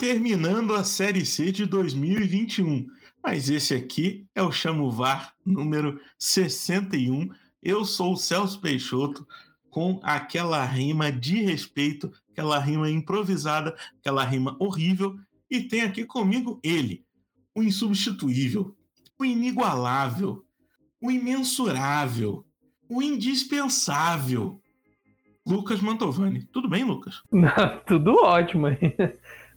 terminando a Série C de 2021. Mas esse aqui é o Chamo VAR número 61. Eu sou o Celso Peixoto com aquela rima de respeito, aquela rima improvisada, aquela rima horrível. E tem aqui comigo ele, o insubstituível, o inigualável, o imensurável, o indispensável. Lucas Mantovani. Tudo bem, Lucas? Tudo ótimo.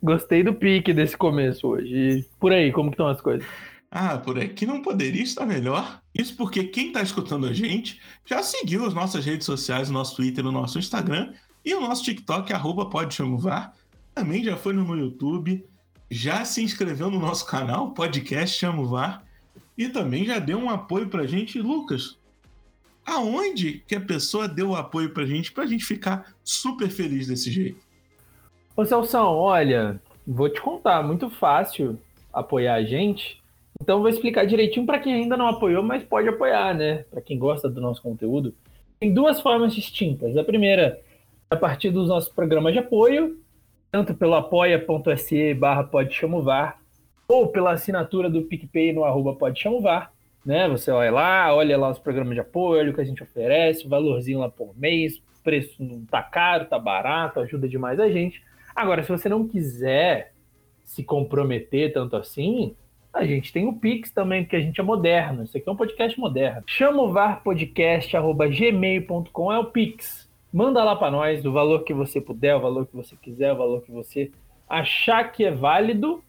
Gostei do pique desse começo hoje. E por aí, como estão as coisas? Ah, por aqui não poderia estar melhor. Isso porque quem está escutando a gente já seguiu as nossas redes sociais, o nosso Twitter, o nosso Instagram e o nosso TikTok, arroba. Também já foi no YouTube, já se inscreveu no nosso canal, podcast Chamo VAR, e também já deu um apoio pra gente. Lucas, aonde que a pessoa deu o apoio pra gente pra gente ficar super feliz desse jeito? Ô Celso, olha, vou te contar, muito fácil apoiar a gente. Então vou explicar direitinho para quem ainda não apoiou, mas pode apoiar, né? Para quem gosta do nosso conteúdo. Tem duas formas distintas. A primeira, a partir dos nossos programas de apoio, tanto pelo apoia.se barra ou pela assinatura do PicPay no arroba podchamovar, né? Você olha lá, olha lá os programas de apoio, o que a gente oferece, valorzinho lá por mês, preço não tá caro, tá barato, ajuda demais a gente. Agora, se você não quiser se comprometer tanto assim, a gente tem o Pix também, porque a gente é moderno. Isso aqui é um podcast moderno. chamovarpodcast.gmail.com é o Pix. Manda lá para nós o valor que você puder, o valor que você quiser, o valor que você achar que é válido.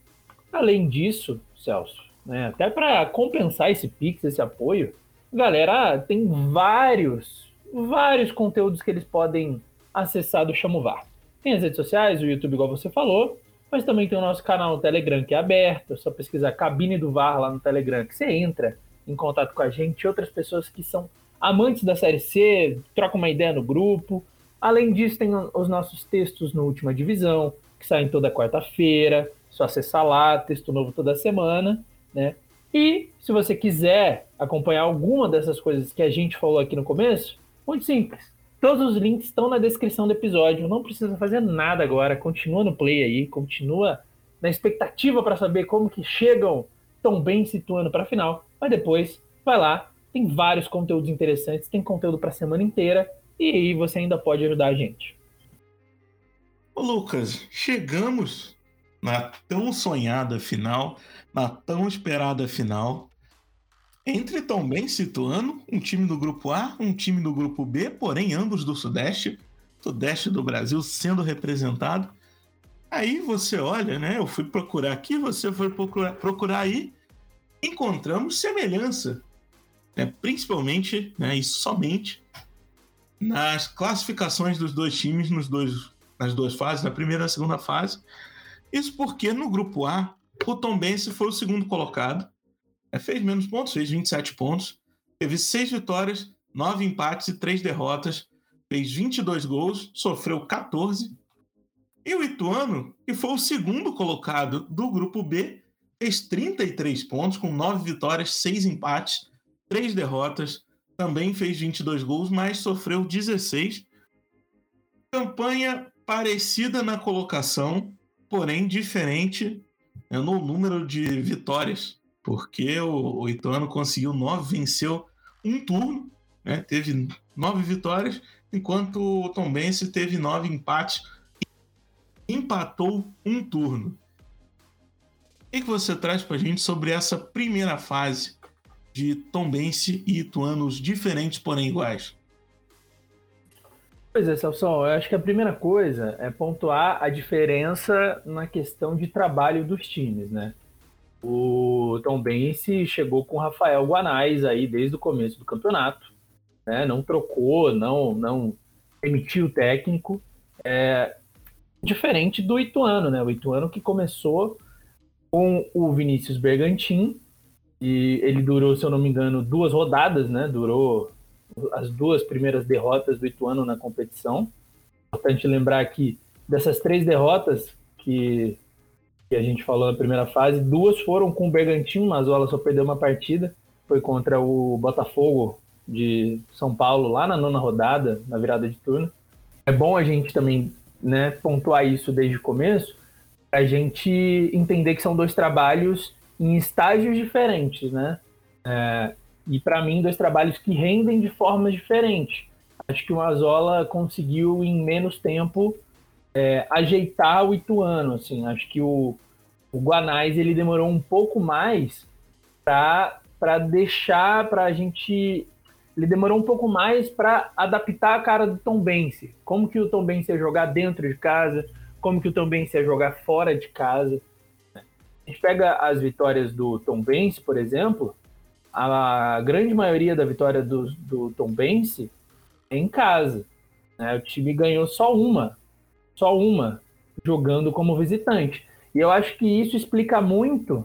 Além disso, Celso, né, até para compensar esse Pix, esse apoio, galera, tem vários, vários conteúdos que eles podem acessar do Chamovar. Tem as redes sociais, o YouTube, igual você falou, mas também tem o nosso canal no Telegram que é aberto. É só pesquisar Cabine do VAR lá no Telegram, que você entra em contato com a gente outras pessoas que são amantes da Série C, troca uma ideia no grupo. Além disso, tem os nossos textos no Última Divisão, que saem toda quarta-feira. Só acessar lá, texto novo toda semana, né? E se você quiser acompanhar alguma dessas coisas que a gente falou aqui no começo, muito simples. Todos os links estão na descrição do episódio. Não precisa fazer nada agora. Continua no play aí, continua na expectativa para saber como que chegam tão bem situando para a final. Mas depois, vai lá. Tem vários conteúdos interessantes, tem conteúdo para a semana inteira e aí você ainda pode ajudar a gente. Ô Lucas, chegamos na tão sonhada final, na tão esperada final entre também situando um time do grupo A, um time do grupo B, porém ambos do Sudeste, Sudeste do Brasil sendo representado. Aí você olha, né? Eu fui procurar aqui, você foi procurar, procurar aí, encontramos semelhança, né, principalmente, né, e somente nas classificações dos dois times nos dois, nas duas fases, na primeira e na segunda fase. Isso porque no grupo A, o Tom Bense foi o segundo colocado, fez menos pontos, fez 27 pontos, teve seis vitórias, nove empates e três derrotas, fez 22 gols, sofreu 14. E o Ituano, que foi o segundo colocado do grupo B, fez 33 pontos, com nove vitórias, seis empates, três derrotas, também fez 22 gols, mas sofreu 16. Campanha parecida na colocação, porém diferente né, no número de vitórias porque o, o Ituano conseguiu nove, venceu um turno, né? teve nove vitórias, enquanto o Tombense teve nove empates empatou um turno. O que, que você traz para a gente sobre essa primeira fase de Tombense e Ituanos diferentes, porém iguais? Pois é, Celso, eu acho que a primeira coisa é pontuar a diferença na questão de trabalho dos times, né? O Tom Bense chegou com o Rafael Guanais aí desde o começo do campeonato, né? Não trocou, não não emitiu o técnico, é, diferente do Ituano, né? O Ituano que começou com o Vinícius Bergantin e ele durou, se eu não me engano, duas rodadas, né? Durou as duas primeiras derrotas do Ituano na competição. Importante lembrar que dessas três derrotas que que a gente falou na primeira fase. Duas foram com o Bergantino, Mazola só perdeu uma partida. Foi contra o Botafogo de São Paulo, lá na nona rodada, na virada de turno. É bom a gente também né, pontuar isso desde o começo, a gente entender que são dois trabalhos em estágios diferentes, né? É, e para mim, dois trabalhos que rendem de formas diferentes. Acho que o Mazola conseguiu, em menos tempo, é, ajeitar o Ituano. Assim. Acho que o, o Guanais ele demorou um pouco mais para deixar para a gente. Ele demorou um pouco mais para adaptar a cara do Tom Bense. Como que o Tom Bense ia jogar dentro de casa, como que o Tom Bense ia jogar fora de casa. A gente pega as vitórias do Tom Bense, por exemplo, a grande maioria da vitória do, do Tom Bense é em casa. Né? O time ganhou só uma, só uma, jogando como visitante. E eu acho que isso explica muito,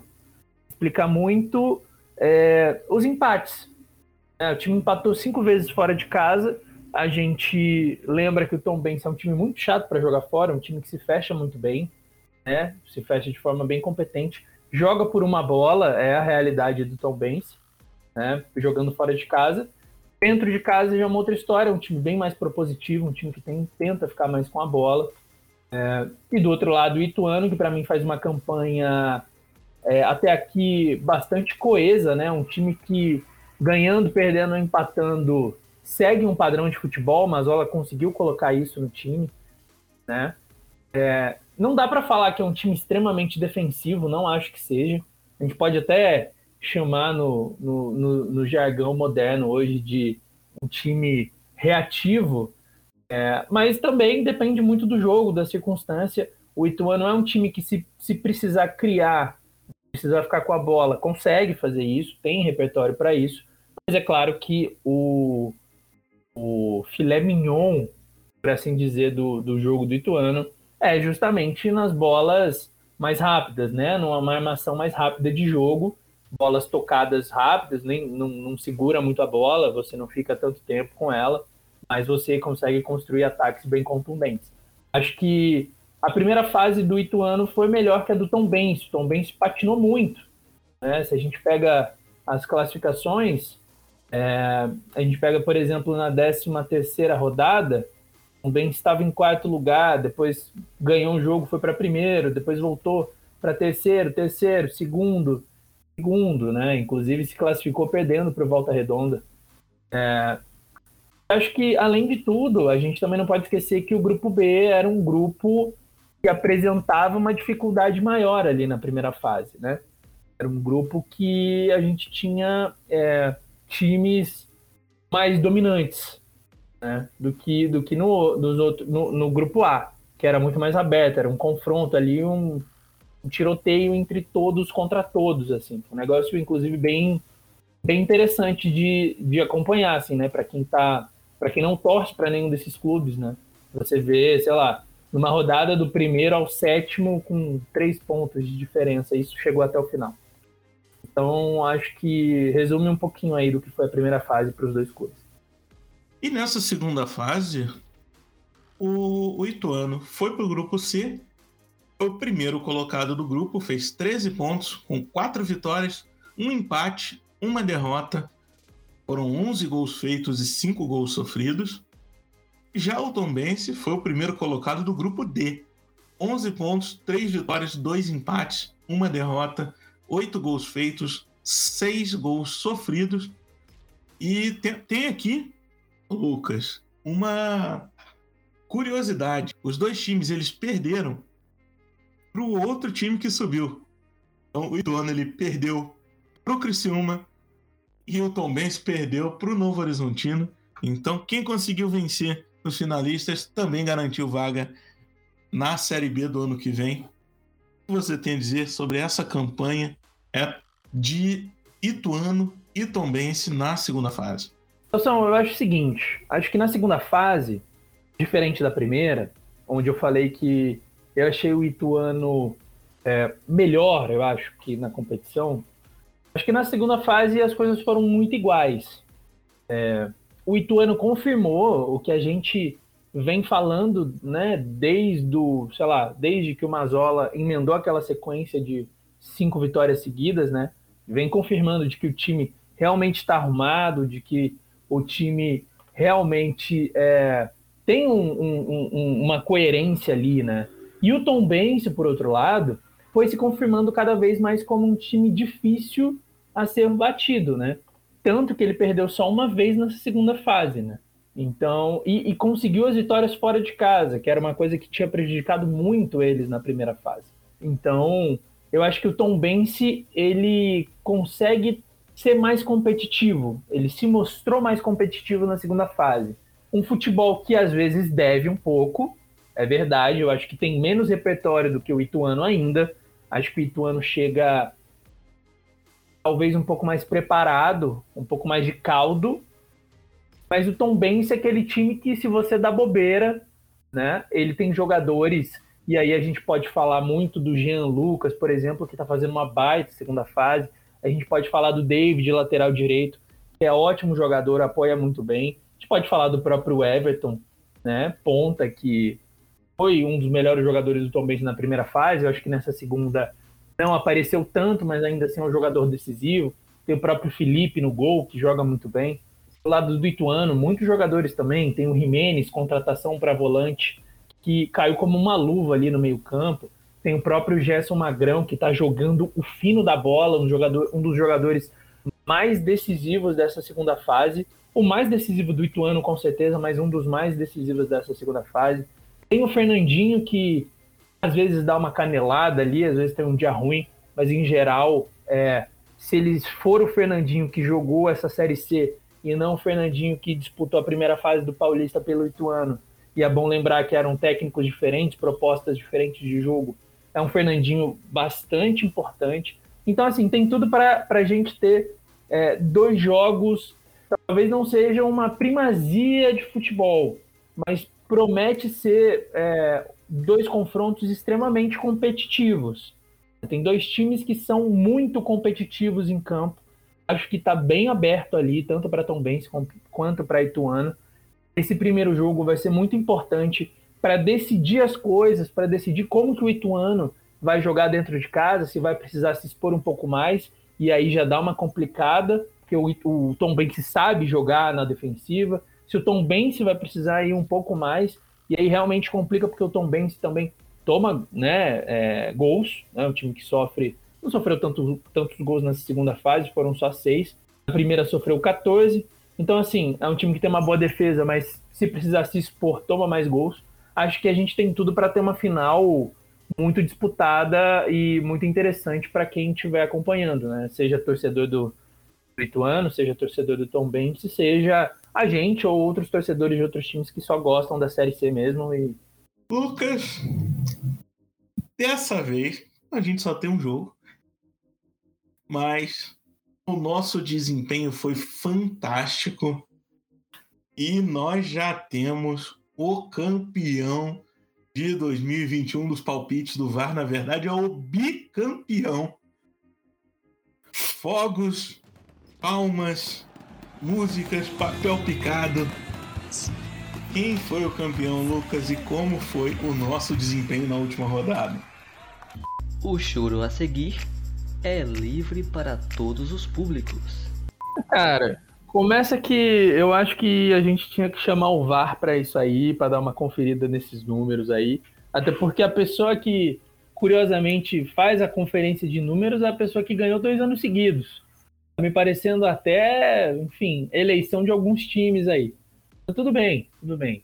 explica muito é, os empates. É, o time empatou cinco vezes fora de casa. A gente lembra que o Tom Benz é um time muito chato para jogar fora, um time que se fecha muito bem, né? Se fecha de forma bem competente. Joga por uma bola, é a realidade do Tom Benz né? Jogando fora de casa. Dentro de casa já é uma outra história, um time bem mais propositivo, um time que tem, tenta ficar mais com a bola. É, e do outro lado, o Ituano, que para mim faz uma campanha é, até aqui bastante coesa, né? Um time que ganhando, perdendo, empatando, segue um padrão de futebol. Mas Mazola conseguiu colocar isso no time, né? É, não dá para falar que é um time extremamente defensivo, não acho que seja. A gente pode até chamar no, no, no, no jargão moderno hoje de um time reativo, é, mas também depende muito do jogo, da circunstância. O Ituano é um time que, se, se precisar criar, precisar ficar com a bola, consegue fazer isso, tem repertório para isso, mas é claro que o, o filé mignon, por assim dizer, do, do jogo do Ituano é justamente nas bolas mais rápidas, né? Numa armação mais rápida de jogo bolas tocadas rápidas, nem não, não, segura muito a bola, você não fica tanto tempo com ela, mas você consegue construir ataques bem contundentes. Acho que a primeira fase do Ituano foi melhor que a do Tom Benz. O Tom Benz patinou muito. Né? Se a gente pega as classificações, é, a gente pega, por exemplo, na 13 terceira rodada, o Benz estava em quarto lugar, depois ganhou um jogo, foi para primeiro, depois voltou para terceiro, terceiro, segundo, segundo, né? Inclusive se classificou perdendo para Volta Redonda. É, acho que, além de tudo, a gente também não pode esquecer que o grupo B era um grupo que apresentava uma dificuldade maior ali na primeira fase, né? Era um grupo que a gente tinha é, times mais dominantes né? do que, do que no, dos outros, no, no grupo A, que era muito mais aberto, era um confronto ali, um, um tiroteio entre todos contra todos, assim. Um negócio, inclusive, bem, bem interessante de, de acompanhar, assim, né? Para quem tá, para quem não torce para nenhum desses clubes, né? Você vê, sei lá, numa rodada do primeiro ao sétimo com três pontos de diferença, isso chegou até o final. Então, acho que resume um pouquinho aí do que foi a primeira fase para os dois clubes. E nessa segunda fase, o, o Ituano foi para o grupo C foi o primeiro colocado do grupo, fez 13 pontos, com 4 vitórias, um empate, uma derrota. Foram 11 gols feitos e 5 gols sofridos. Já o Tombense foi o primeiro colocado do grupo D. 11 pontos, 3 vitórias, 2 empates, uma derrota, 8 gols feitos, 6 gols sofridos. E tem, tem aqui, Lucas, uma curiosidade. Os dois times eles perderam para o outro time que subiu. Então, o Ituano ele perdeu para o Criciúma e o Tom Benz perdeu para o Novo Horizontino. Então, quem conseguiu vencer os finalistas também garantiu vaga na Série B do ano que vem. O que você tem a dizer sobre essa campanha é de Ituano e Tombense na segunda fase? Então, eu acho o seguinte, acho que na segunda fase, diferente da primeira, onde eu falei que eu achei o Ituano é, melhor, eu acho, que na competição. Acho que na segunda fase as coisas foram muito iguais. É, o Ituano confirmou o que a gente vem falando, né, desde o, sei lá, desde que o Mazola emendou aquela sequência de cinco vitórias seguidas, né? Vem confirmando de que o time realmente está arrumado, de que o time realmente é, tem um, um, um, uma coerência ali, né? E o Tom Bense, por outro lado, foi se confirmando cada vez mais como um time difícil a ser batido, né? Tanto que ele perdeu só uma vez nessa segunda fase, né? Então, e, e, conseguiu as vitórias fora de casa, que era uma coisa que tinha prejudicado muito eles na primeira fase. Então, eu acho que o Tom Bense, ele consegue ser mais competitivo. Ele se mostrou mais competitivo na segunda fase. Um futebol que às vezes deve um pouco, é verdade. Eu acho que tem menos repertório do que o Ituano ainda. Acho que o Ituano chega talvez um pouco mais preparado, um pouco mais de caldo. Mas o Tom Benz é aquele time que, se você dá bobeira, né? Ele tem jogadores, e aí a gente pode falar muito do Jean Lucas, por exemplo, que está fazendo uma baita segunda fase. A gente pode falar do David, lateral direito, que é ótimo jogador, apoia muito bem. A gente pode falar do próprio Everton, né? Ponta, que foi um dos melhores jogadores do Tom Benz na primeira fase. Eu acho que nessa segunda não apareceu tanto, mas ainda assim é um jogador decisivo. Tem o próprio Felipe no gol, que joga muito bem. Do lado do Ituano, muitos jogadores também. Tem o Jimenez, contratação para volante, que caiu como uma luva ali no meio-campo. Tem o próprio Gerson Magrão, que está jogando o fino da bola, um, jogador, um dos jogadores mais decisivos dessa segunda fase. O mais decisivo do Ituano, com certeza, mas um dos mais decisivos dessa segunda fase. Tem o Fernandinho, que às vezes dá uma canelada ali, às vezes tem um dia ruim, mas em geral, é, se eles for o Fernandinho que jogou essa Série C e não o Fernandinho que disputou a primeira fase do Paulista pelo Ituano, e é bom lembrar que eram técnicos diferentes, propostas diferentes de jogo, é um Fernandinho bastante importante. Então, assim, tem tudo para a gente ter é, dois jogos, talvez não seja uma primazia de futebol, mas promete ser é, dois confrontos extremamente competitivos. Tem dois times que são muito competitivos em campo. Acho que está bem aberto ali, tanto para Tom Benz quanto para Ituano. Esse primeiro jogo vai ser muito importante para decidir as coisas, para decidir como que o Ituano vai jogar dentro de casa, se vai precisar se expor um pouco mais, e aí já dá uma complicada, porque o, o Tom Benz sabe jogar na defensiva. Se o Tom Benz vai precisar ir um pouco mais, e aí realmente complica porque o Tom Benz também toma né, é, gols, né, o time que sofre, não sofreu tanto, tantos gols nessa segunda fase, foram só seis. Na primeira sofreu 14. Então, assim, é um time que tem uma boa defesa, mas se precisar se expor, toma mais gols. Acho que a gente tem tudo para ter uma final muito disputada e muito interessante para quem estiver acompanhando, né? Seja torcedor do Ituano, seja torcedor do Tom Benz, seja a gente ou outros torcedores de outros times que só gostam da Série C mesmo. E... Lucas, dessa vez a gente só tem um jogo, mas o nosso desempenho foi fantástico e nós já temos o campeão de 2021 dos palpites do VAR. Na verdade, é o bicampeão. Fogos, palmas, músicas, papel picado. Quem foi o campeão, Lucas, e como foi o nosso desempenho na última rodada? O choro a seguir é livre para todos os públicos. Cara, começa que eu acho que a gente tinha que chamar o VAR para isso aí, para dar uma conferida nesses números aí. Até porque a pessoa que, curiosamente, faz a conferência de números é a pessoa que ganhou dois anos seguidos me parecendo até, enfim, eleição de alguns times aí. Tudo bem, tudo bem.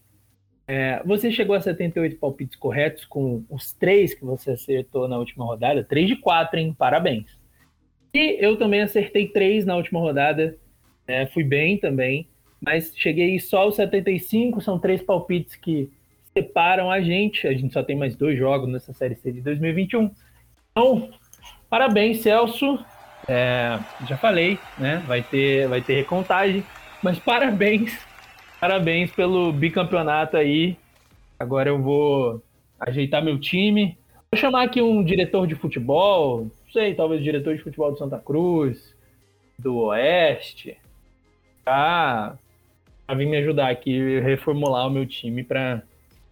É, você chegou a 78 palpites corretos com os três que você acertou na última rodada. 3 de 4, hein? Parabéns. E eu também acertei três na última rodada. É, fui bem também. Mas cheguei só aos 75. São três palpites que separam a gente. A gente só tem mais dois jogos nessa Série C de 2021. Então, parabéns, Celso. É, já falei, né? Vai ter, vai ter recontagem. Mas parabéns, parabéns pelo bicampeonato aí. Agora eu vou ajeitar meu time. Vou chamar aqui um diretor de futebol, não sei, talvez diretor de futebol do Santa Cruz, do Oeste, pra, pra vir me ajudar aqui, reformular o meu time para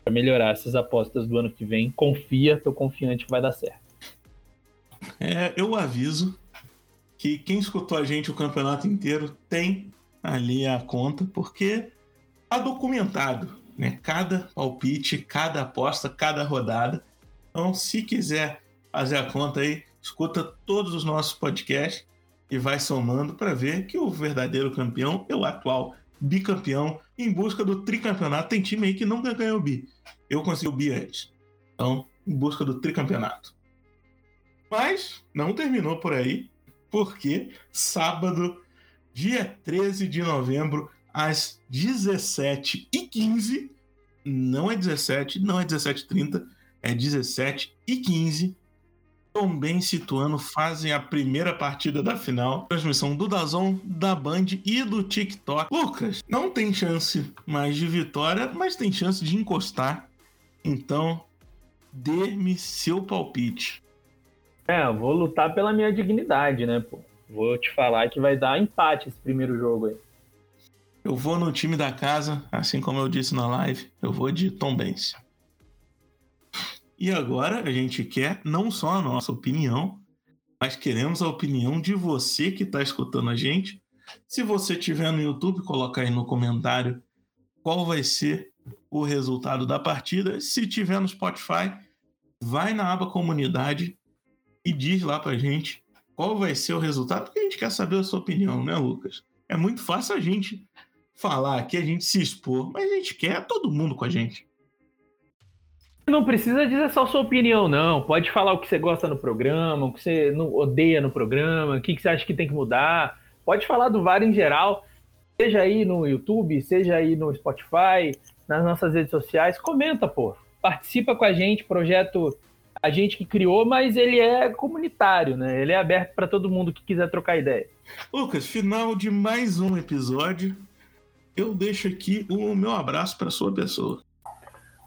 melhorar essas apostas do ano que vem. Confia, tô confiante que vai dar certo. É, eu aviso que quem escutou a gente o campeonato inteiro tem ali a conta, porque tá documentado, né? Cada palpite, cada aposta, cada rodada Então, se quiser fazer a conta aí, escuta todos os nossos podcasts e vai somando para ver que o verdadeiro campeão é o atual bicampeão em busca do tricampeonato. Tem time aí que nunca ganhou o bi. Eu consegui o bi antes. Então, em busca do tricampeonato. Mas não terminou por aí, porque sábado, dia 13 de novembro, às 17h15, não é 17, não é 17h30, é 17 e 15 também Situano fazem a primeira partida da final. Transmissão do Dazon, da Band e do TikTok. Lucas, não tem chance mais de vitória, mas tem chance de encostar. Então, dê-me seu palpite. É, eu vou lutar pela minha dignidade, né, pô? Vou te falar que vai dar empate esse primeiro jogo aí. Eu vou no time da casa, assim como eu disse na live, eu vou de Tom Benz. E agora a gente quer não só a nossa opinião, mas queremos a opinião de você que está escutando a gente. Se você tiver no YouTube, coloca aí no comentário qual vai ser o resultado da partida. Se tiver no Spotify, vai na aba comunidade e diz lá pra gente qual vai ser o resultado, porque a gente quer saber a sua opinião, né, Lucas? É muito fácil a gente falar aqui, a gente se expor, mas a gente quer todo mundo com a gente. Não precisa dizer só sua opinião, não. Pode falar o que você gosta no programa, o que você odeia no programa, o que você acha que tem que mudar. Pode falar do VAR em geral, seja aí no YouTube, seja aí no Spotify, nas nossas redes sociais. Comenta, pô. Participa com a gente, projeto a gente que criou, mas ele é comunitário, né? Ele é aberto para todo mundo que quiser trocar ideia. Lucas, final de mais um episódio. Eu deixo aqui o meu abraço para sua pessoa.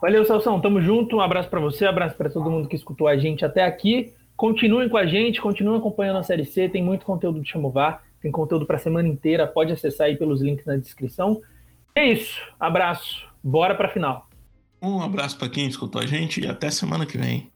Valeu, Salsão. Tamo junto. Um abraço para você, um abraço para todo mundo que escutou a gente até aqui. Continuem com a gente, continuem acompanhando a Série C. Tem muito conteúdo de Chamovar, tem conteúdo para a semana inteira. Pode acessar aí pelos links na descrição. É isso. Abraço. Bora para final. Um abraço para quem escutou a gente e até semana que vem.